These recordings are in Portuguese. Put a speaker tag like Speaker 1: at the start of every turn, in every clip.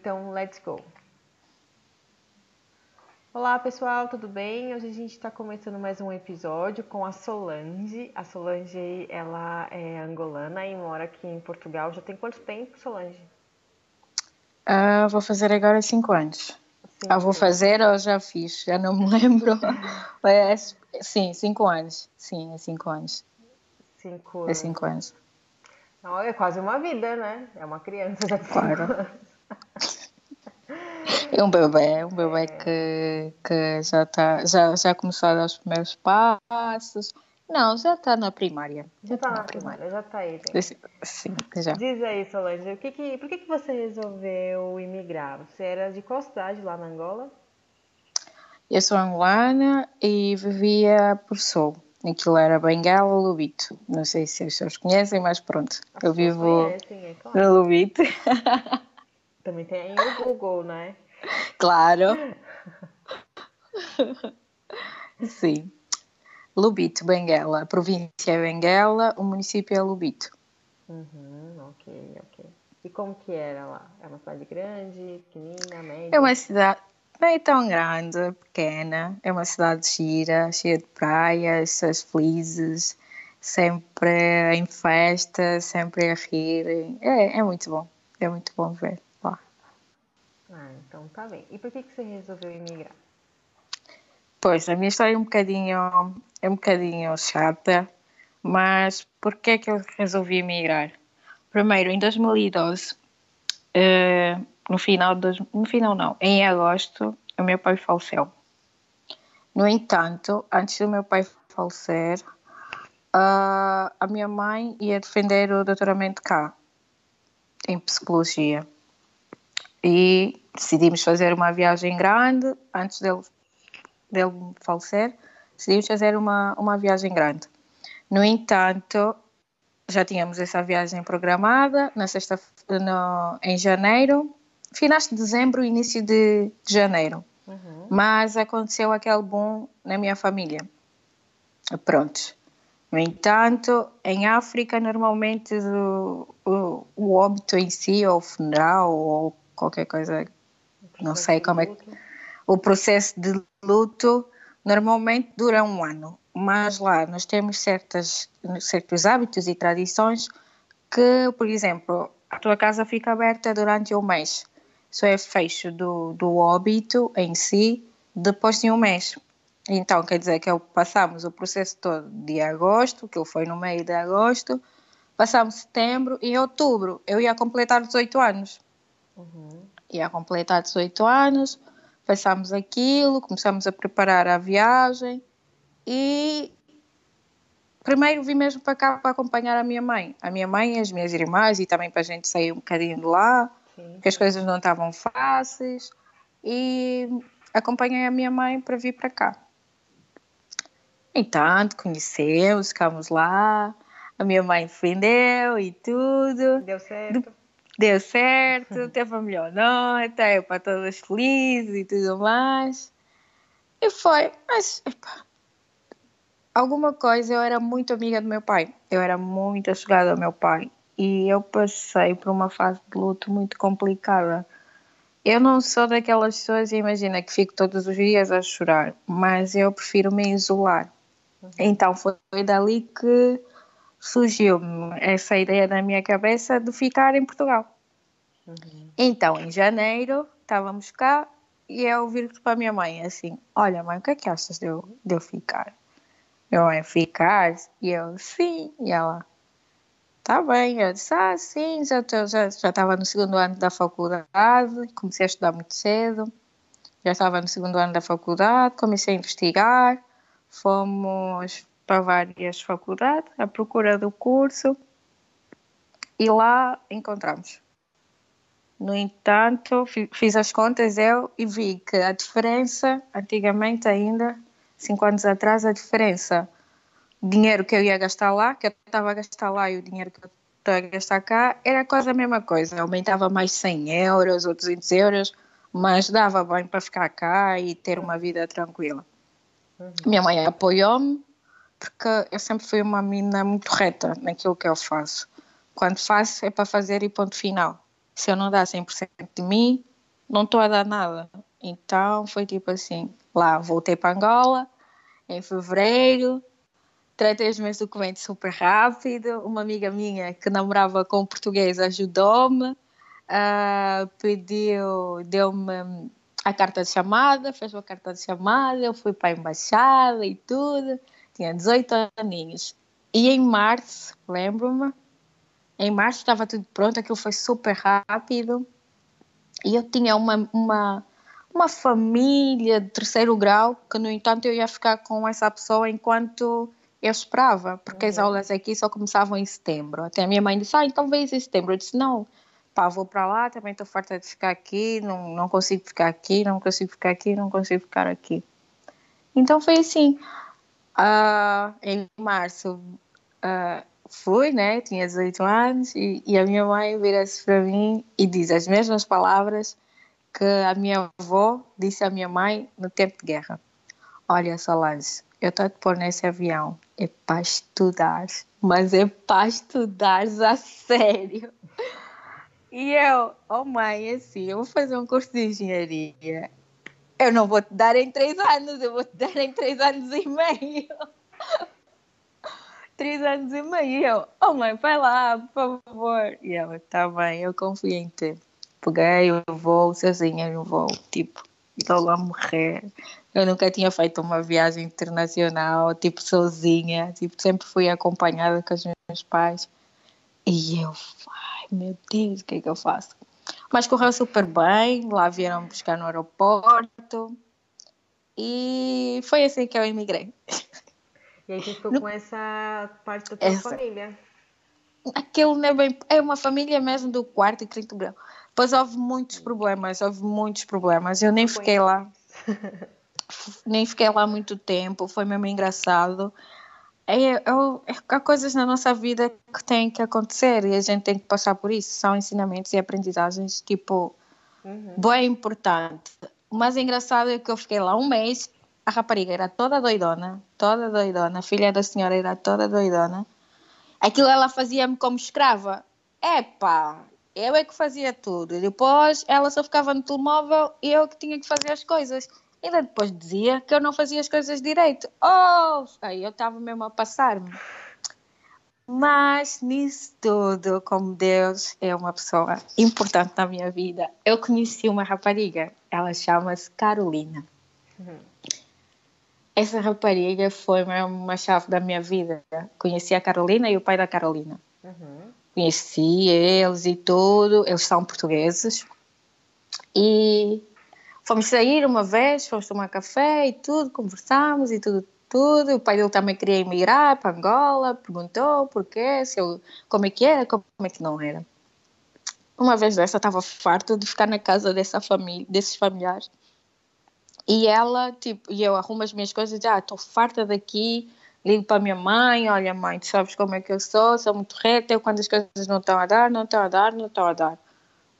Speaker 1: então let's go! Olá pessoal, tudo bem? Hoje a gente está começando mais um episódio com a Solange. A Solange, ela é angolana e mora aqui em Portugal. Já tem quanto tempo, Solange?
Speaker 2: Uh, vou fazer agora cinco anos. Cinco. Ah, vou fazer ou já fiz? Já não me lembro. é, sim, cinco anos. Sim, é cinco anos.
Speaker 1: Cinco anos. É
Speaker 2: cinco anos.
Speaker 1: Não, é quase uma vida, né? É uma criança já
Speaker 2: Claro. É um bebê, um bebê é. que, que já, tá, já, já começou a dar os primeiros passos. Não, já está na primária.
Speaker 1: Já está tá na primária, já está aí.
Speaker 2: Sim, já.
Speaker 1: Diz aí, Solange, o que que, por que, que você resolveu imigrar? Você era de qual cidade lá na Angola?
Speaker 2: Eu sou angolana e vivia por Sul. Aquilo era Benguela, Lubito. Não sei se as pessoas conhecem, mas pronto.
Speaker 1: As eu
Speaker 2: vivo
Speaker 1: conhecem, é claro.
Speaker 2: no Lubito.
Speaker 1: Também tem o Google, né?
Speaker 2: Claro. Sim. Lubito, Benguela. A província é Benguela, o município é Lubito.
Speaker 1: Uhum, ok, ok. E como que era lá? É uma cidade grande, pequenina, média?
Speaker 2: É uma cidade, é tão grande, pequena. É uma cidade gira, cheia de praias, as felizes, sempre em festa, sempre a rir. É, é muito bom. É muito bom ver.
Speaker 1: Ah, então tá bem. E por que, que você resolveu emigrar?
Speaker 2: Pois, a minha história é um bocadinho, é um bocadinho chata, mas por que é que eu resolvi emigrar? Primeiro, em 2012, uh, no final, de, no final não, em agosto, o meu pai faleceu. No entanto, antes do meu pai falecer, uh, a minha mãe ia defender o doutoramento cá, em psicologia. E decidimos fazer uma viagem grande, antes dele, dele falecer, decidimos fazer uma, uma viagem grande. No entanto, já tínhamos essa viagem programada na sexta, no, em janeiro, finais de dezembro, início de, de janeiro. Uhum. Mas aconteceu aquele boom na minha família. Pronto. No entanto, em África, normalmente o, o, o óbito em si, ou o funeral, ou qualquer coisa, não sei como é que. O processo de luto normalmente dura um ano, mas lá nós temos certas, certos hábitos e tradições que, por exemplo, a tua casa fica aberta durante um mês só é fecho do, do óbito em si depois de um mês. Então, quer dizer que passamos o processo todo de agosto, que foi no meio de agosto, passamos setembro e outubro eu ia completar 18 anos. Uhum. Ia completar 18 anos, passamos aquilo, começamos a preparar a viagem e primeiro vim mesmo para cá para acompanhar a minha mãe. A minha mãe e as minhas irmãs e também para a gente sair um bocadinho de lá que as coisas não estavam fáceis e acompanhei a minha mãe para vir para cá. Entanto, conhecemos, ficamos lá, a minha mãe defendeu e tudo.
Speaker 1: Deu certo.
Speaker 2: Deu certo, teve a melhor nota, eu para todas felizes e tudo mais. E foi, mas epa, alguma coisa, eu era muito amiga do meu pai, eu era muito chegada ao meu pai e eu passei por uma fase de luto muito complicada. Eu não sou daquelas pessoas, imagina, que fico todos os dias a chorar, mas eu prefiro me isolar. Uhum. Então foi dali que surgiu essa ideia na minha cabeça de ficar em Portugal. Uhum. Então, em janeiro, estávamos cá e eu vir para a minha mãe assim: Olha, mãe, o que é que achas de eu, de eu ficar? Minha mãe, ficar? E eu, sim. E ela, Tá bem, eu disse, ah, sim, já estava já, já no segundo ano da faculdade, comecei a estudar muito cedo, já estava no segundo ano da faculdade, comecei a investigar, fomos para várias faculdades à procura do curso e lá encontramos. No entanto, fiz as contas eu e vi que a diferença, antigamente ainda, cinco anos atrás, a diferença dinheiro que eu ia gastar lá, que eu estava a gastar lá e o dinheiro que eu estou a gastar cá, era quase a mesma coisa. Aumentava mais 100 euros ou 200 euros, mas dava bem para ficar cá e ter uma vida tranquila. Uhum. Minha mãe apoiou-me, porque eu sempre fui uma menina muito reta naquilo que eu faço. Quando faço é para fazer e ponto final. Se eu não dar 100% de mim, não estou a dar nada. Então foi tipo assim, lá voltei para Angola em fevereiro, tratei os meus documentos super rápido, uma amiga minha que namorava com um português ajudou-me, uh, pediu, deu-me a carta de chamada, fez uma carta de chamada, eu fui para a embaixada e tudo, tinha 18 aninhos. E em março, lembro-me, em março estava tudo pronto, aquilo foi super rápido. E eu tinha uma, uma, uma família de terceiro grau, que no entanto eu ia ficar com essa pessoa enquanto eu esperava, porque uhum. as aulas aqui só começavam em setembro. Até a minha mãe disse, ah, então vem em setembro. Eu disse, não, pá, vou para lá, também estou farta de ficar aqui, não, não consigo ficar aqui, não consigo ficar aqui, não consigo ficar aqui. Então foi assim. Uh, em março uh, fui, né? Tinha 18 anos e, e a minha mãe vira-se para mim e diz as mesmas palavras que a minha avó disse à minha mãe no tempo de guerra. Olha, Solange, eu estou a te pôr nesse avião. É para estudar, mas é para estudar a sério. E eu, oh mãe, assim, eu vou fazer um curso de engenharia. Eu não vou te dar em três anos, eu vou te dar em três anos e meio. três anos e meio. E eu, oh mãe, vai lá, por favor. E ela, tá bem, eu confio em ti. Peguei, eu vou sozinha, eu vou, tipo, estou lá a morrer. Eu nunca tinha feito uma viagem internacional, tipo, sozinha. Tipo, sempre fui acompanhada com os meus pais. E eu, ai meu Deus, o que é que eu faço? Mas correu super bem, lá vieram buscar no aeroporto e foi assim que eu emigrei.
Speaker 1: E aí você ficou no... com essa parte da tua essa... família?
Speaker 2: Aquilo não é bem. É uma família mesmo do quarto e quinto grau. Pois houve muitos problemas, houve muitos problemas. Eu nem fiquei lá. nem fiquei lá muito tempo, foi mesmo engraçado é, é, há coisas na nossa vida que têm que acontecer e a gente tem que passar por isso. São ensinamentos e aprendizagens, tipo, uhum. bem importante. O mais engraçado é que eu fiquei lá um mês, a rapariga era toda doidona, toda doidona, a filha da senhora era toda doidona. Aquilo ela fazia-me como escrava. Epá, eu é que fazia tudo. E depois ela só ficava no telemóvel e eu que tinha que fazer as coisas. Ainda depois dizia que eu não fazia as coisas direito. Oh! Aí eu estava mesmo a passar-me. Mas nisso tudo, como Deus é uma pessoa importante na minha vida, eu conheci uma rapariga. Ela chama-se Carolina. Uhum. Essa rapariga foi uma chave da minha vida. Conheci a Carolina e o pai da Carolina. Uhum. Conheci eles e tudo. Eles são portugueses. E Fomos sair uma vez, fomos tomar café e tudo, conversámos e tudo, tudo. O pai dele também queria emigrar para Angola, perguntou porquê, se eu, como é que era, como é que não era. Uma vez dessa estava farta de ficar na casa dessa família, desses familiares. E ela, tipo, e eu arrumo as minhas coisas, já ah, estou farta daqui, ligo para a minha mãe, olha mãe, tu sabes como é que eu sou, sou muito reta, eu quando as coisas não estão a dar, não estão a dar, não estão a dar.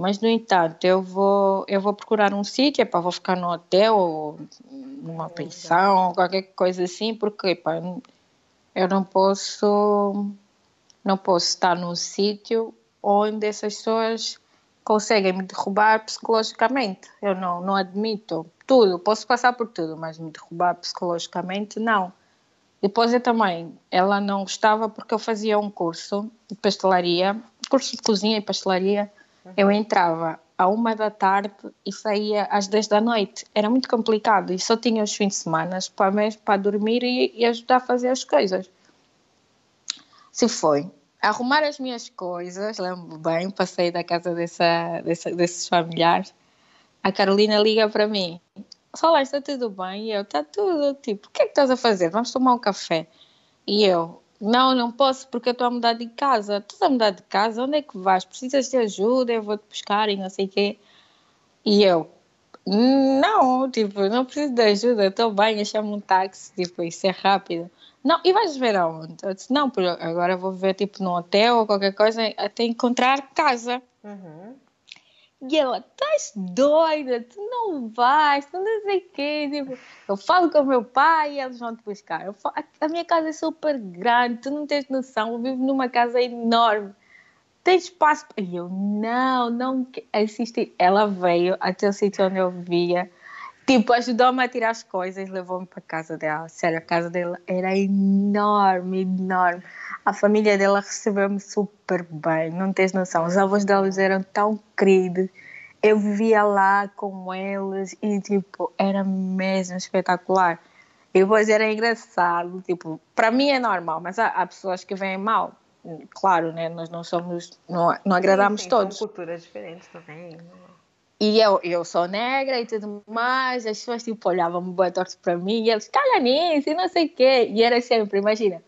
Speaker 2: Mas, no entanto, eu vou, eu vou procurar um sítio, para vou ficar no hotel ou numa pensão, ou qualquer coisa assim, porque pá, eu não posso, não posso estar num sítio onde essas pessoas conseguem me derrubar psicologicamente. Eu não, não admito tudo, posso passar por tudo, mas me derrubar psicologicamente, não. Depois eu também, ela não gostava porque eu fazia um curso de pastelaria, curso de cozinha e pastelaria, eu entrava à uma da tarde e saía às 10 da noite. Era muito complicado e só tinha os fins de semana para, para dormir e, e ajudar a fazer as coisas. Se foi arrumar as minhas coisas, lembro bem, passei da casa dessa, dessa, desses familiares. A Carolina liga para mim: Solange, está tudo bem? E eu: Está tudo. Tipo, o que é que estás a fazer? Vamos tomar um café. E eu: não, não posso porque eu estou a mudar de casa. Estás a mudar de casa? Onde é que vais? Precisas de ajuda? Eu vou-te buscar e não sei o quê. E eu, não, tipo, não preciso de ajuda, estou bem, chamo um táxi, tipo, isso é rápido. Não, e vais ver aonde? Eu disse, não, agora vou ver, tipo, no hotel ou qualquer coisa, até encontrar casa. Uhum. E ela, estás doida, tu não vais, tu não sei o quê. Tipo, eu falo com o meu pai e eles vão te buscar. Falo, a minha casa é super grande, tu não tens noção, eu vivo numa casa enorme. tem espaço? E eu, não, não assisti. Ela veio até o sítio onde eu via, tipo, ajudou-me a tirar as coisas, levou-me para a casa dela. Sério, a casa dela era enorme, enorme. A família dela recebeu-me super bem, não tens noção. Os avós delas eram tão queridos. Eu vivia lá com eles e, tipo, era mesmo espetacular. E depois era engraçado, tipo, para mim é normal, mas há, há pessoas que vêm mal claro, né? Nós não somos, não, não agradamos sim, sim, todos.
Speaker 1: São culturas diferentes também. Né?
Speaker 2: E eu, eu sou negra e tudo mais, as pessoas tipo olhavam-me boa torto para mim e eles, calha nisso e não sei o quê. E era sempre, imagina,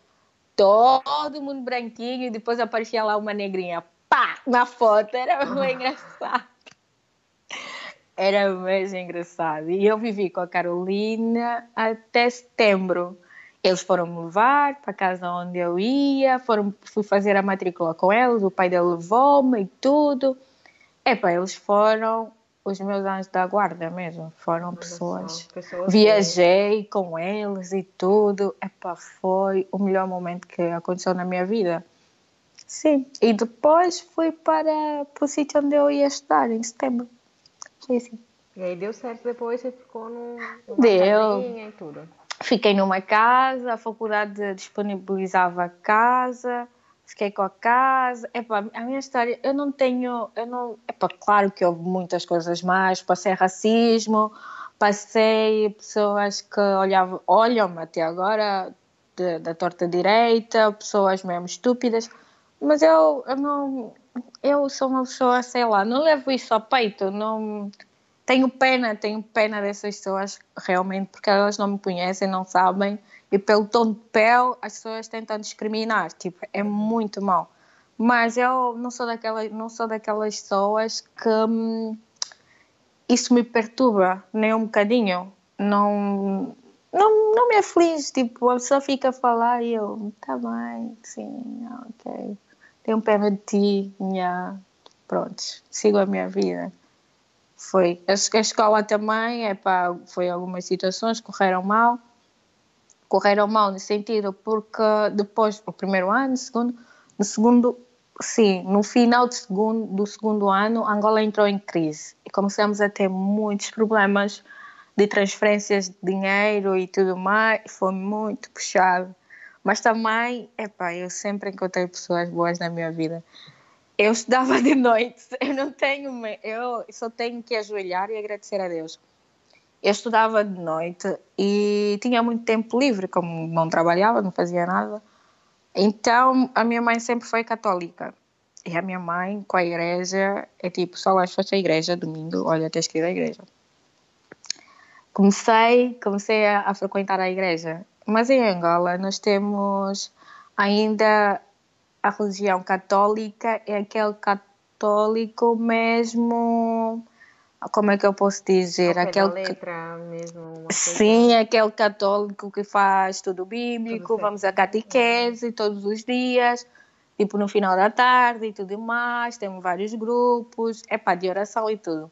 Speaker 2: todo mundo branquinho e depois aparecia lá uma negrinha, pá, na foto, era muito engraçado. Era mesmo engraçado. E eu vivi com a Carolina até setembro. Eles foram me levar para a casa onde eu ia, foram, fui fazer a matrícula com eles, o pai dele levou-me e tudo. Epá, eles foram os meus anos da guarda mesmo, foram pessoas. pessoas Viajei com eles e tudo. Epá, foi o melhor momento que aconteceu na minha vida. Sim, e depois fui para, para o sítio onde eu ia estudar, em setembro. Foi assim.
Speaker 1: E aí deu certo depois, você ficou num, numa deu. e tudo.
Speaker 2: Fiquei numa casa, a faculdade disponibilizava a casa, fiquei com a casa. Epá, a minha história, eu não tenho, eu não, epá, claro que houve muitas coisas mais, passei racismo, passei pessoas que olhavam, olham-me até agora de, da torta direita, pessoas mesmo estúpidas, mas eu, eu não, eu sou uma pessoa, sei lá, não levo isso a peito, não tenho pena, tenho pena dessas pessoas realmente, porque elas não me conhecem, não sabem, e pelo tom de pele as pessoas tentam discriminar, tipo, é muito mal. Mas eu não sou daquelas, não sou daquelas pessoas que hum, isso me perturba nem um bocadinho. Não, não, não me aflige, tipo, a pessoa fica a falar e eu, tá bem, sim, ok, tenho pena de ti, yeah. pronto, sigo a minha vida. Foi. A, a escola também, é pá, foi algumas situações correram mal. Correram mal no sentido porque depois, o primeiro ano, segundo, no segundo, sim, no final do segundo, do segundo ano, Angola entrou em crise e começamos a ter muitos problemas de transferências de dinheiro e tudo mais, foi muito puxado. Mas também, epá, eu sempre encontrei pessoas boas na minha vida eu estudava de noite, eu não tenho, eu só tenho que ajoelhar e agradecer a Deus. Eu estudava de noite e tinha muito tempo livre, como não trabalhava, não fazia nada. Então, a minha mãe sempre foi católica. E a minha mãe, com a igreja, é tipo, só lá fosse a igreja, domingo, olha, tens que ir à igreja. Comecei, comecei a, a frequentar a igreja. Mas em Angola nós temos ainda a religião católica é aquele católico mesmo. Como é que eu posso dizer?
Speaker 1: aquele letra mesmo.
Speaker 2: Sim, aquele católico que faz tudo bíblico, tudo vamos a catequese todos os dias, tipo no final da tarde e tudo mais. Temos vários grupos, é para de oração e tudo.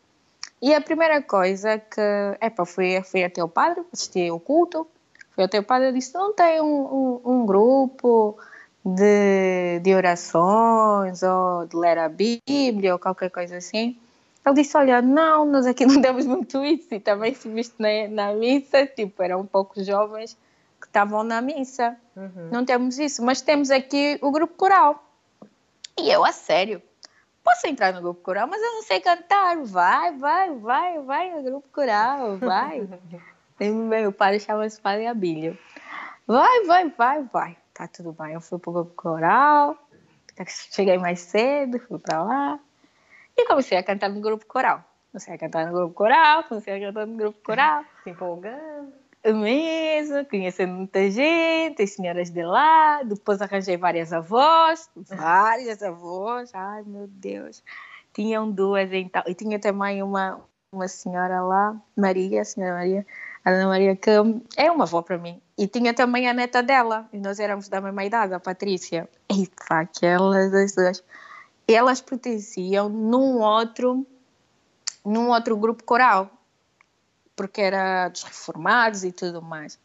Speaker 2: E a primeira coisa que, é para fui, fui até o padre, assisti o culto, fui até o padre e disse: não tem um, um, um grupo de, de orações ou de ler a Bíblia ou qualquer coisa assim. Ele disse: Olha, não, nós aqui não temos muito isso. E também se viste na, na missa, tipo, eram poucos jovens que estavam na missa. Uhum. Não temos isso, mas temos aqui o grupo coral. E eu, a sério, posso entrar no grupo coral, mas eu não sei cantar. Vai, vai, vai, vai no grupo coral, vai. Meu pai chama-se Padre Abílio. Vai, vai, vai, vai tá tudo bem. Eu fui pro grupo coral, cheguei mais cedo, fui para lá e comecei a cantar no grupo coral. Comecei a cantar no grupo coral, comecei a cantar no grupo coral.
Speaker 1: Se empolgando.
Speaker 2: Mesmo, conhecendo muita gente, as senhoras de lá, depois arranjei várias avós, várias avós, ai meu Deus. Tinham duas então, e tinha também uma, uma senhora lá, Maria, a senhora Maria, a Ana Maria, que é uma avó para mim. E tinha também a neta dela, e nós éramos da mesma idade, a Patrícia. E pá, aquelas as duas. Elas pertenciam num outro, num outro grupo coral, porque era dos reformados e tudo mais.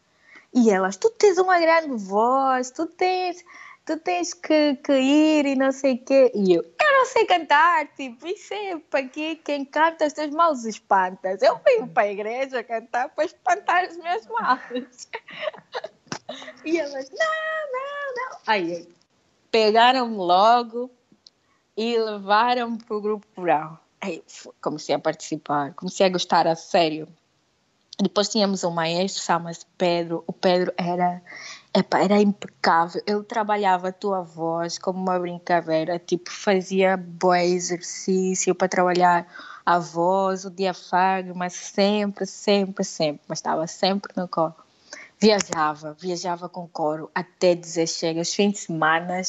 Speaker 2: E elas, tu tens uma grande voz, tu tens. tu tens que, que ir e não sei o quê. E eu, eu não sei cantar, tipo, é para quê? Quem canta os teus maus espantas. Eu venho para a igreja cantar para espantar os meus males. e elas, não, não, não. Aí, pegaram-me logo e levaram-me para o grupo rural. Aí comecei a participar, comecei a gostar a sério. Depois tínhamos um maestro, chama-se Pedro. O Pedro era, epa, era impecável. Ele trabalhava a tua voz como uma brincadeira, tipo, fazia bom exercício para trabalhar a voz, o diafragma, sempre, sempre, sempre. Mas estava sempre no coro. Viajava, viajava com coro até dizer chega. Os fins de semana,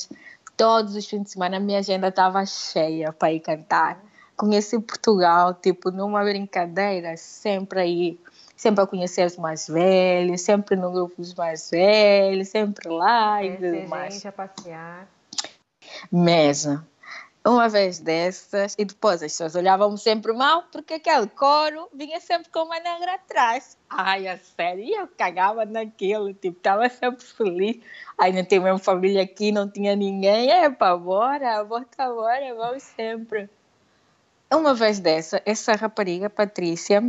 Speaker 2: todos os fins de semana, a minha agenda estava cheia para ir cantar. Conheci Portugal, tipo, numa brincadeira, sempre aí sempre a conhecer os mais velhos, sempre no grupo dos mais velhos, sempre lá e tudo mais.
Speaker 1: gente a passear.
Speaker 2: Mesmo. Uma vez dessas, e depois as pessoas olhavam sempre mal porque aquele coro vinha sempre com uma negra atrás. Ai, a sério, e eu cagava naquilo, tipo, estava sempre feliz. Ai, não tenho mesmo família aqui, não tinha ninguém. É, pá, bora, bota, bora, vamos sempre. Uma vez dessa, essa rapariga, Patrícia,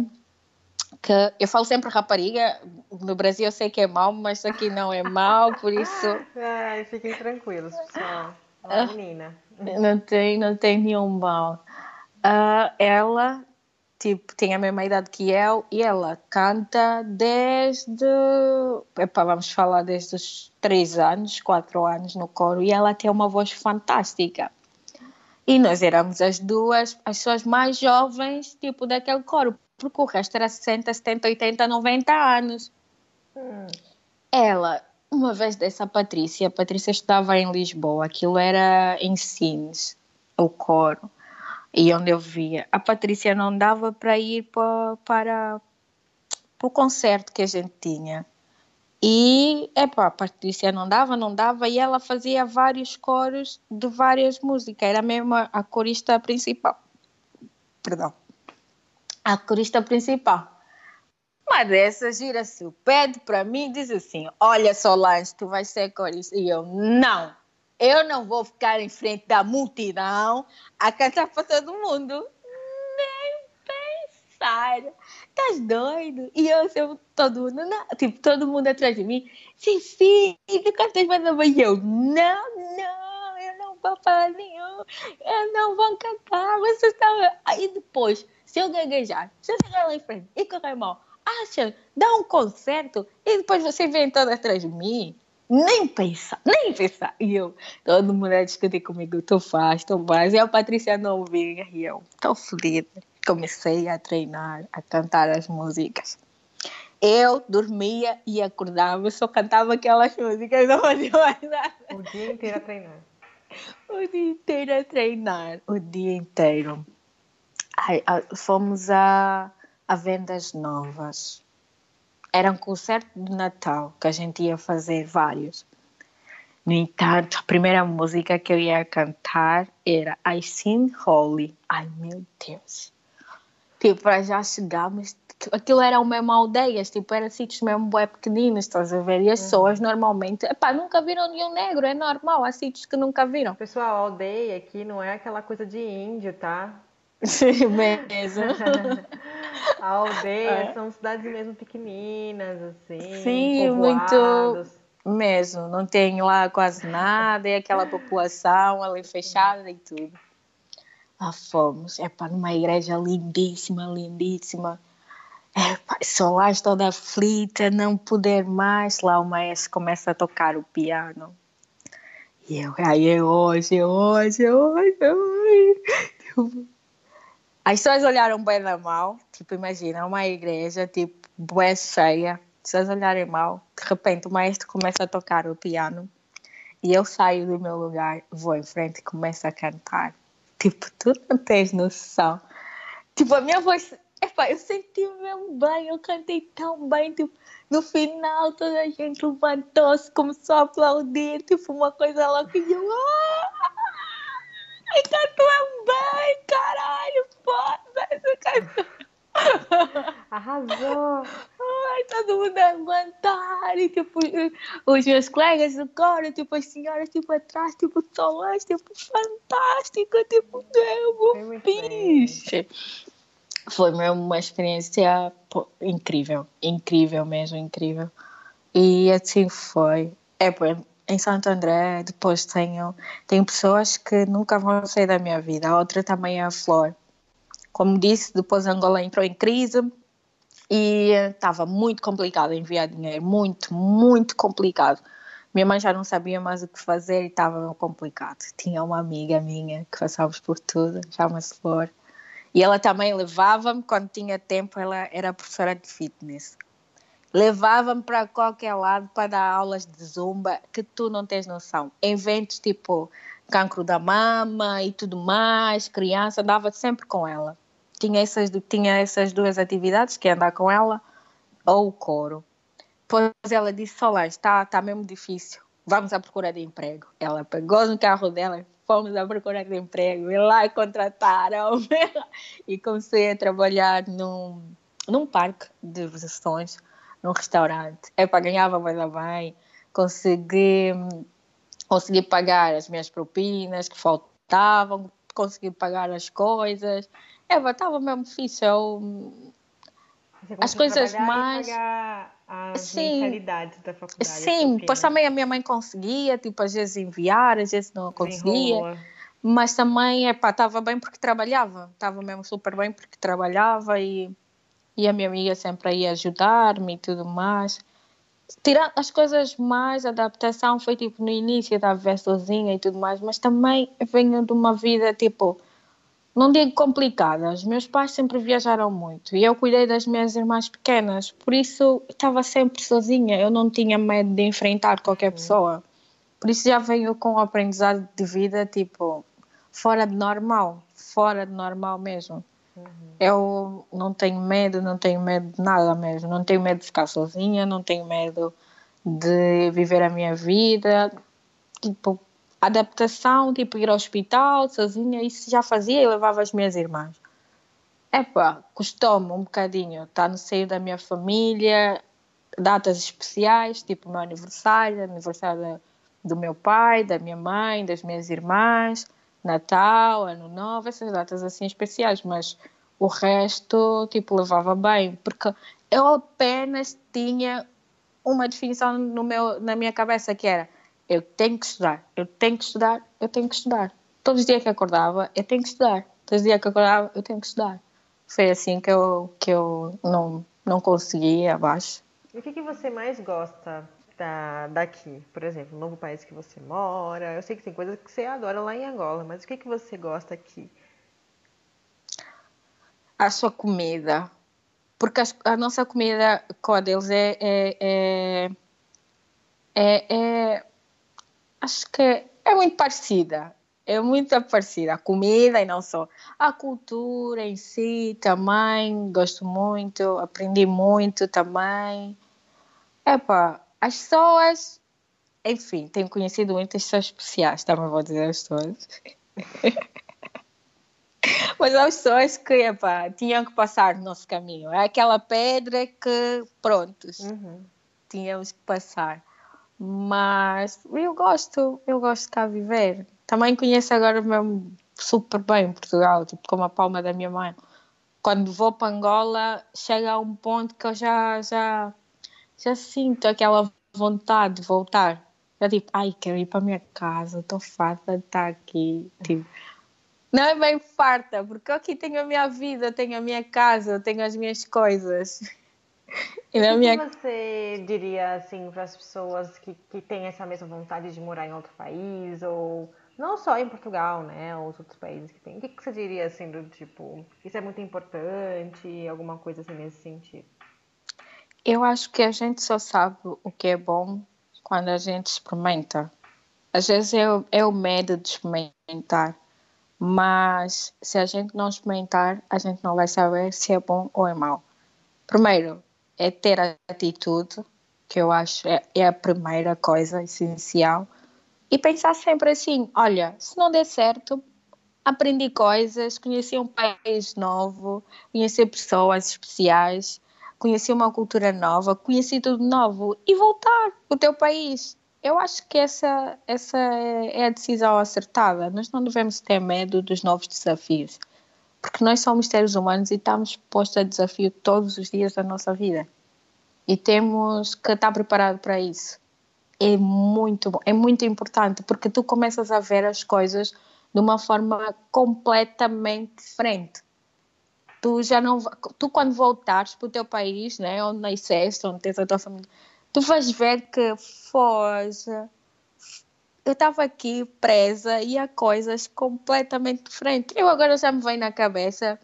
Speaker 2: que eu falo sempre rapariga, no Brasil eu sei que é mau, mas aqui não é mau, por isso.
Speaker 1: Ai, fiquem tranquilos, pessoal. Uma menina.
Speaker 2: Não tem, não tem nenhum mal. Uh, ela, tipo, tem a mesma idade que eu e ela canta desde. Epa, vamos falar desde os 3 anos, 4 anos no coro, e ela tem uma voz fantástica. E nós éramos as duas, as pessoas mais jovens, tipo, daquele coro porque o resto era 60, 70, 80, 90 anos. Hum. Ela, uma vez dessa Patrícia, a Patrícia estava em Lisboa, aquilo era em Sines, o coro, e onde eu via. A Patrícia não dava para ir para, para, para o concerto que a gente tinha. E, epá, a Patrícia não dava, não dava, e ela fazia vários coros de várias músicas, era mesmo a, a corista principal. Perdão a corista principal. Uma dessas gira-se o pede para mim e diz assim: Olha, Solange, tu vais ser corista. E eu, não, eu não vou ficar em frente da multidão a cantar para todo mundo. Nem pensar. Estás doido? E eu, assim, todo mundo, não, tipo, todo mundo atrás de mim. Sim, sim, tu cantas mais uma E eu, não, não, eu não vou falar nenhum. Eu não vou cantar. Você está. Aí depois se eu gaguejar, se eu chegar lá em frente e correr mal, acha, dá um concerto e depois você vem toda atrás de mim. Nem pensar, nem pensar. E eu, todo mundo a discutir comigo, tu faz, tu faz. E a Patrícia não vinha e eu, tão fodida. Comecei a treinar, a cantar as músicas. Eu dormia e acordava, só cantava aquelas músicas, não fazia mais nada.
Speaker 1: O dia inteiro a treinar.
Speaker 2: O dia inteiro a treinar, o dia inteiro. Ai, fomos a, a vendas novas. Era um concerto de Natal que a gente ia fazer vários. No entanto, a primeira música que eu ia cantar era I Sing Holy. Ai meu Deus. Tipo, para já chegarmos. Aquilo era mesmo aldeias, tipo, eram sítios mesmo bem pequeninos, estás a ver? E as uhum. pessoas normalmente, epá, nunca viram nenhum negro, é normal, há sítios que nunca viram.
Speaker 1: Pessoal, a aldeia aqui não é aquela coisa de índio, tá?
Speaker 2: Sim, mesmo.
Speaker 1: a aldeia é. são cidades mesmo pequeninas, assim.
Speaker 2: Sim, muito mesmo. Não tem lá quase nada, é aquela população ali fechada e tudo. Lá fomos, é para numa igreja lindíssima, lindíssima. É, só lá toda aflita, não poder mais. Lá o maestro começa a tocar o piano. E eu, aí é hoje, é hoje, é hoje, é hoje. As pessoas olharam bem da mal, tipo, imagina, uma igreja, tipo, bué cheia, as pessoas olharem mal, de repente o maestro começa a tocar o piano e eu saio do meu lugar, vou em frente e começo a cantar. Tipo, tu não tens noção. Tipo, a minha voz, epá, eu senti mesmo bem, eu cantei tão bem, tipo, no final toda a gente levantou-se, começou a aplaudir, tipo, uma coisa louca e eu, ah! Ai, cantou bem, caralho, foda esse cantor.
Speaker 1: Arrasou!
Speaker 2: Ai, todo mundo levantar, e tipo, os meus colegas agora, tipo, as senhoras, tipo, atrás, tipo, Solange, tipo, fantástico, tipo, eu fixe. Foi mesmo uma experiência pô, incrível, incrível mesmo, incrível. E assim foi. É, em Santo André, depois tenho, tenho pessoas que nunca vão sair da minha vida. A outra também é a Flor. Como disse, depois Angola entrou em crise e estava muito complicado enviar dinheiro, muito, muito complicado. Minha mãe já não sabia mais o que fazer e estava complicado. Tinha uma amiga minha que passávamos por tudo, chama-se Flor. E ela também levava-me, quando tinha tempo, ela era professora de fitness. Levava-me para qualquer lado para dar aulas de zumba que tu não tens noção. Eventos tipo cancro da mama e tudo mais, criança, dava sempre com ela. Tinha essas, tinha essas duas atividades, que é andar com ela ou o coro. Depois ela disse, Solange, está tá mesmo difícil, vamos à procura de emprego. Ela pegou no carro dela, fomos à procura de emprego, e lá contrataram e comecei a trabalhar num, num parque de diversões num restaurante. É para ganhava mais bem, consegui, consegui pagar as minhas propinas que faltavam, consegui pagar as coisas. É, estava mesmo difícil. Eu,
Speaker 1: as coisas mais. sim, da faculdade.
Speaker 2: Sim, pois também a minha mãe conseguia, tipo, às vezes enviar, às vezes não conseguia. Mas também, estava bem porque trabalhava. Estava mesmo super bem porque trabalhava e e a minha amiga sempre aí ajudar-me e tudo mais. Tirar as coisas mais, adaptação foi tipo no início viver sozinha e tudo mais, mas também venho de uma vida tipo, não digo complicada, os meus pais sempre viajaram muito e eu cuidei das minhas irmãs pequenas, por isso estava sempre sozinha, eu não tinha medo de enfrentar qualquer pessoa. Por isso já venho com um aprendizado de vida tipo fora de normal, fora de normal mesmo. Uhum. Eu não tenho medo, não tenho medo de nada mesmo. Não tenho medo de ficar sozinha, não tenho medo de viver a minha vida. Tipo, adaptação, tipo ir ao hospital sozinha, isso já fazia e levava as minhas irmãs. Epá, custou-me um bocadinho estar no seio da minha família, datas especiais, tipo meu aniversário, aniversário do meu pai, da minha mãe, das minhas irmãs Natal, Ano Novo, essas datas assim especiais, mas o resto, tipo, levava bem, porque eu apenas tinha uma definição no meu, na minha cabeça que era eu tenho que estudar, eu tenho que estudar, eu tenho que estudar. Todos os dias que acordava, eu tenho que estudar. Todos os dias que acordava, eu tenho que estudar. Foi assim que eu, que eu não, não conseguia abaixo.
Speaker 1: E o que, que você mais gosta da, daqui, por exemplo, o novo país que você mora. Eu sei que tem coisas que você adora lá em Angola, mas o que, que você gosta aqui?
Speaker 2: A sua comida. Porque a, nossa comida com é, é, é, é, é acho que é muito parecida. É muito parecida. A comida e não só. A cultura em si também, gosto muito, aprendi muito também. Epá, as pessoas, enfim, tenho conhecido muitas pessoas especiais, também vou dizer as pessoas. Mas as pessoas que epá, tinham que passar no nosso caminho. É aquela pedra que, prontos, uhum. tínhamos que passar. Mas eu gosto, eu gosto de cá viver. Também conheço agora mesmo super bem Portugal, tipo como a palma da minha mãe. Quando vou para Angola, chega a um ponto que eu já, já já sinto aquela vontade de voltar. Já tipo, ai, quero ir para a minha casa, estou farta de estar aqui. Tipo, não é bem farta, porque aqui tenho a minha vida, tenho a minha casa, tenho as minhas coisas.
Speaker 1: E o minha... que você diria assim para as pessoas que, que têm essa mesma vontade de morar em outro país ou não só em Portugal, né, ou os outros países que tem? O que, que você diria assim do tipo, isso é muito importante, alguma coisa assim nesse sentido?
Speaker 2: Eu acho que a gente só sabe o que é bom quando a gente experimenta. Às vezes é, é o medo de experimentar, mas se a gente não experimentar, a gente não vai saber se é bom ou é mau. Primeiro, é ter atitude, que eu acho é, é a primeira coisa essencial, e pensar sempre assim: olha, se não der certo, aprendi coisas, conheci um país novo, conheci pessoas especiais conhecer uma cultura nova, conhecer tudo novo e voltar para o teu país. Eu acho que essa, essa é a decisão acertada. Nós não devemos ter medo dos novos desafios, porque nós somos seres humanos e estamos postos a desafio todos os dias da nossa vida. E temos que estar preparados para isso. É muito é muito importante, porque tu começas a ver as coisas de uma forma completamente diferente. Tu já não, tu quando voltares para o teu país, né, onde nasceste, onde tens a tua família, tu vais ver que foge. Eu estava aqui presa e há coisas completamente diferentes. Eu agora já me vem na cabeça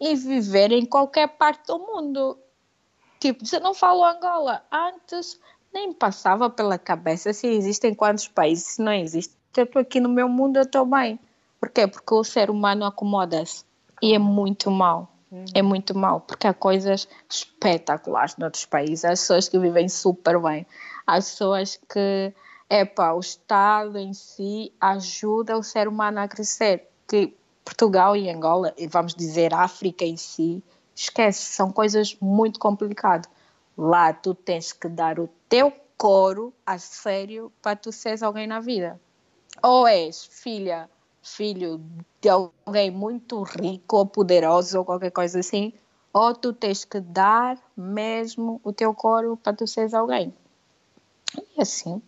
Speaker 2: em viver em qualquer parte do mundo. Tipo, se eu não falo Angola, antes nem passava pela cabeça se existem quantos países, se não existe. Eu estou aqui no meu mundo, eu estou bem. Por quê? Porque o ser humano acomoda-se. E é muito É muito mal, porque há coisas espetaculares noutros países. Há pessoas que vivem super bem. Há pessoas que, epá, o Estado em si ajuda o ser humano a crescer. Que Portugal e Angola, e vamos dizer África em si, esquece, são coisas muito complicadas. Lá tu tens que dar o teu coro a sério para tu seres alguém na vida. Ou és filha filho de alguém muito rico ou poderoso ou qualquer coisa assim, ou tu tens que dar mesmo o teu coro para tu seres alguém. E assim.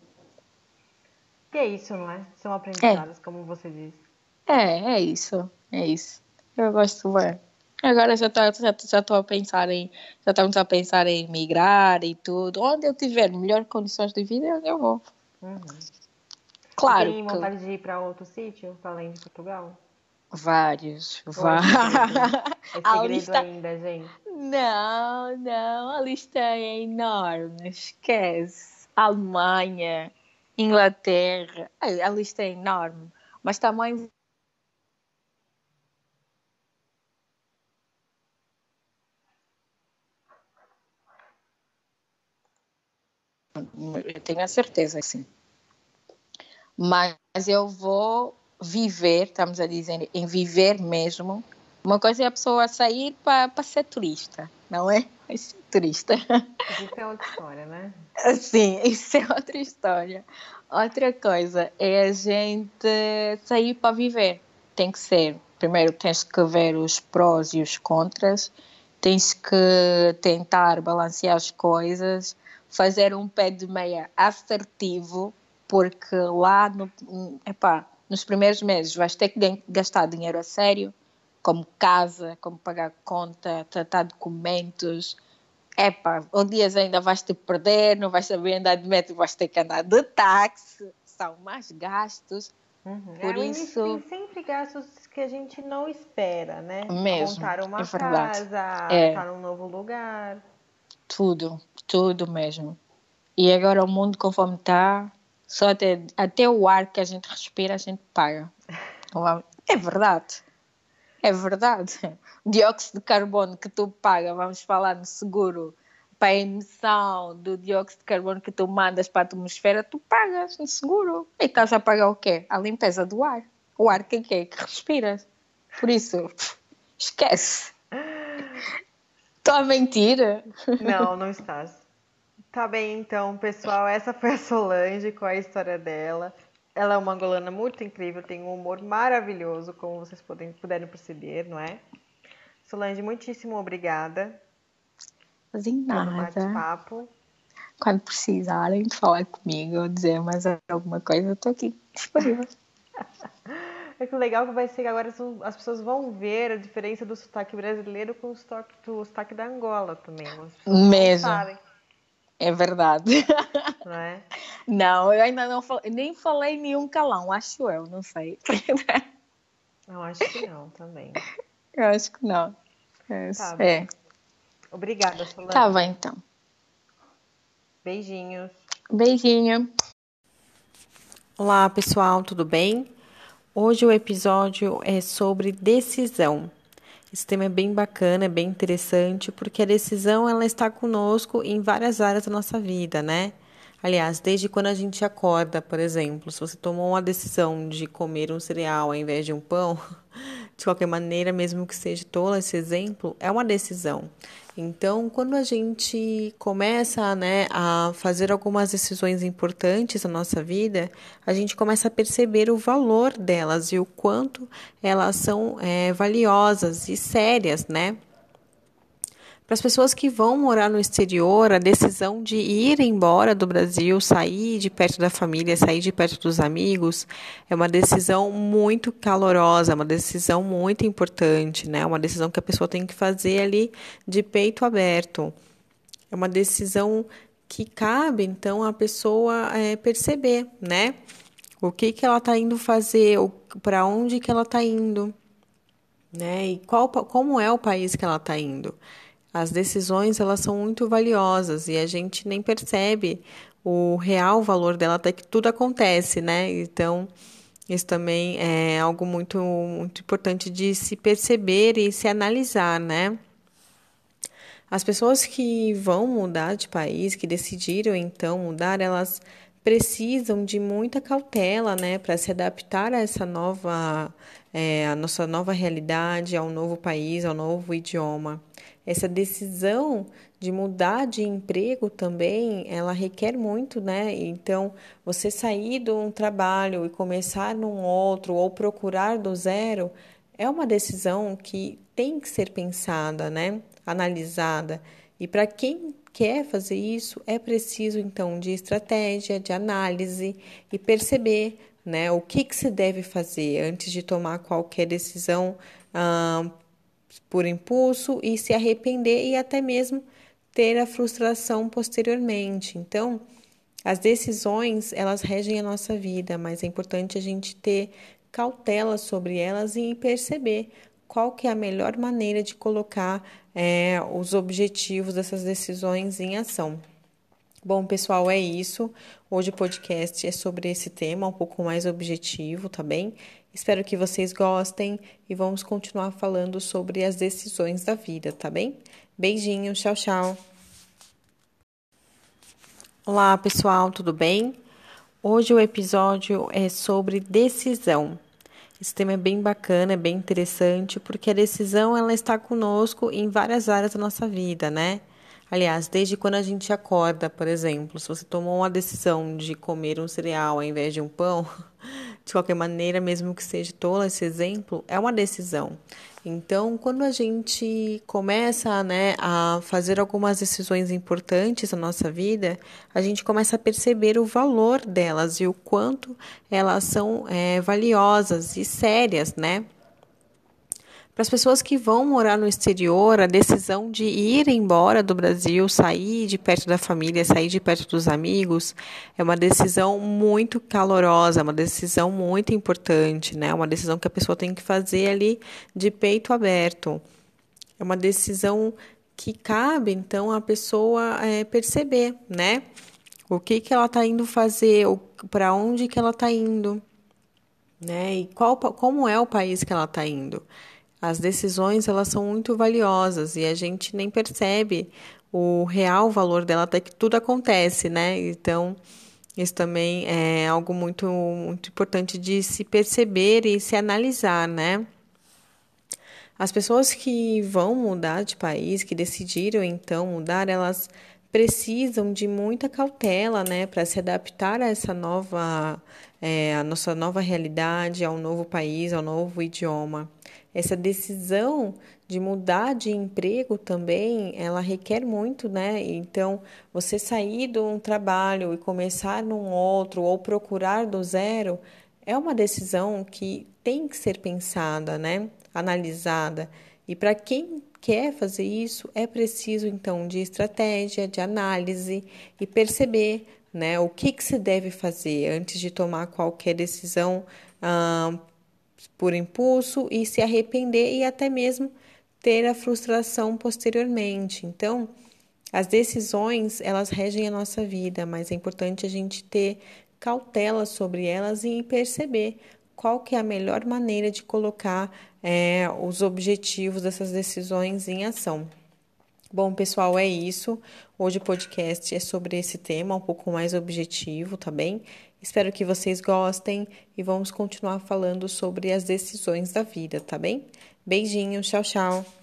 Speaker 1: Que é isso, não é? São aprendizados, é. como você disse.
Speaker 2: É, é isso. É isso. Eu gosto bem. Agora já estou já, já tô a pensar em já estamos a pensar em migrar e tudo. Onde eu tiver melhores condições de vida, eu vou. Uhum.
Speaker 1: Claro. Tem vontade de ir para outro sítio, além de Portugal?
Speaker 2: Vários, vários.
Speaker 1: É segredo lista... ainda, gente?
Speaker 2: Não, não, a lista é enorme, esquece. Alemanha, Inglaterra, a lista é enorme, mas também eu tenho a certeza, sim mas eu vou viver, estamos a dizer, em viver mesmo. Uma coisa é a pessoa sair para ser turista, não é? Ser turista.
Speaker 1: Isso é outra história, né?
Speaker 2: Sim, isso é outra história. Outra coisa é a gente sair para viver. Tem que ser, primeiro tens que ver os prós e os contras, tens que tentar balancear as coisas, fazer um pé de meia assertivo, porque lá no, epá, nos primeiros meses vais ter que gastar dinheiro a sério, como casa, como pagar conta, tratar documentos. Epá, um dias ainda vais te perder, não vais saber andar de metro, vais ter que andar de táxi, são mais gastos.
Speaker 1: Uhum. Por é, isso tem sempre gastos que a gente não espera, né?
Speaker 2: Mesmo,
Speaker 1: Montar uma
Speaker 2: é
Speaker 1: casa, é. estar num novo lugar.
Speaker 2: Tudo, tudo mesmo. E agora o mundo conforme está, só até, até o ar que a gente respira a gente paga. É verdade. É verdade. Dióxido de carbono que tu paga, vamos falar no seguro, para a emissão do dióxido de carbono que tu mandas para a atmosfera, tu pagas no seguro. E estás a pagar o quê? A limpeza do ar. O ar que é que respiras. Por isso, esquece. Estou a mentir?
Speaker 1: Não, não estás. Tá bem, então, pessoal. Essa foi a Solange com a história dela. Ela é uma angolana muito incrível, tem um humor maravilhoso, como vocês podem, puderam perceber, não é? Solange, muitíssimo obrigada.
Speaker 2: De nada. papo Quando precisarem de falar comigo ou dizer mais alguma coisa, eu estou aqui disponível.
Speaker 1: É que o legal que vai ser que agora as pessoas vão ver a diferença do sotaque brasileiro com o sotaque, do sotaque da Angola também.
Speaker 2: Mesmo. É verdade.
Speaker 1: Não é?
Speaker 2: Não, eu ainda não falei, nem falei nenhum calão, acho eu, não sei.
Speaker 1: Eu acho que não também.
Speaker 2: Eu acho que não. É.
Speaker 1: Tá é. Obrigada, Solane.
Speaker 2: Tá bem, então.
Speaker 1: Beijinhos.
Speaker 2: Beijinho.
Speaker 1: Olá, pessoal, tudo bem? Hoje o episódio é sobre decisão. Esse tema é bem bacana, é bem interessante, porque a decisão ela está conosco em várias áreas da nossa vida, né? Aliás, desde quando a gente acorda, por exemplo, se você tomou uma decisão de comer um cereal ao invés de um pão, de qualquer maneira, mesmo que seja tola esse exemplo, é uma decisão. Então, quando a gente começa né, a fazer algumas decisões importantes na nossa vida, a gente começa a perceber o valor delas e o quanto elas são é, valiosas e sérias, né? Para as pessoas que vão morar no exterior, a decisão de ir embora do Brasil, sair de perto da família, sair de perto dos amigos, é uma decisão muito calorosa, uma decisão muito importante, né? Uma decisão que a pessoa tem que fazer ali de peito aberto. É uma decisão que cabe, então, a pessoa é, perceber, né? O que, que ela está indo fazer, para onde que ela está indo, né? E qual, como é o país que ela está indo. As decisões elas são muito valiosas e a gente nem percebe o real valor dela até que tudo acontece, né? Então, isso também é algo muito, muito importante de se perceber e se analisar, né? As pessoas que vão mudar de país, que decidiram então mudar, elas precisam de muita cautela, né, para se adaptar a essa nova, é, a nossa nova realidade, ao novo país, ao novo idioma. Essa decisão de mudar de emprego também, ela requer muito, né? Então, você sair de um trabalho e começar num outro ou procurar do zero é uma decisão que tem que ser pensada, né? Analisada. E para quem quer fazer isso, é preciso então de estratégia, de análise e perceber, né, o que que se deve fazer antes de tomar qualquer decisão. Ah, por impulso e se arrepender e até mesmo ter a frustração posteriormente. Então, as decisões, elas regem a nossa vida, mas é importante a gente ter cautela sobre elas e perceber qual que é a melhor maneira de colocar é, os objetivos dessas decisões em ação. Bom, pessoal, é isso. Hoje o podcast é sobre esse tema, um pouco mais objetivo, tá bem? Espero que vocês gostem e vamos continuar falando sobre as decisões da vida, tá bem? Beijinho, tchau, tchau. Olá, pessoal, tudo bem? Hoje o episódio é sobre decisão. Esse tema é bem bacana, é bem interessante, porque a decisão ela está conosco em várias áreas da nossa vida, né? Aliás, desde quando a gente acorda, por exemplo, se você tomou uma decisão de comer um cereal ao invés de um pão, de qualquer maneira, mesmo que seja tola esse exemplo, é uma decisão. Então, quando a gente começa né, a fazer algumas decisões importantes na nossa vida, a gente começa a perceber o valor delas e o quanto elas são é, valiosas e sérias, né? Para as pessoas que vão morar no exterior, a decisão de ir embora do Brasil, sair de perto da família, sair de perto dos amigos, é uma decisão muito calorosa, uma decisão muito importante, né? Uma decisão que a pessoa tem que fazer ali de peito aberto. É uma decisão que cabe, então, a pessoa é, perceber, né? O que, que ela está indo fazer, para onde que ela está indo, né? E qual, como é o país que ela está indo. As decisões elas são muito valiosas e a gente nem percebe o real valor dela até que tudo acontece, né? Então, isso também é algo muito, muito importante de se perceber e se analisar, né? As pessoas que vão mudar de país, que decidiram então mudar, elas precisam de muita cautela, né, para se adaptar a essa nova, é, a nossa nova realidade, ao novo país, ao novo idioma. Essa decisão de mudar de emprego também, ela requer muito, né? Então, você sair de um trabalho e começar num outro ou procurar do zero é uma decisão que tem que ser pensada, né? Analisada. E para quem quer fazer isso, é preciso então de estratégia, de análise e perceber, né, o que que se deve fazer antes de tomar qualquer decisão ah, por impulso e se arrepender e até mesmo ter a frustração posteriormente. Então, as decisões, elas regem a nossa vida, mas é importante a gente ter cautela sobre elas e perceber qual que é a melhor maneira de colocar é, os objetivos dessas decisões em ação. Bom, pessoal, é isso. Hoje o podcast é sobre esse tema, um pouco mais objetivo, tá bem? Espero que vocês gostem e vamos continuar falando sobre as decisões da vida, tá bem? Beijinho, tchau, tchau.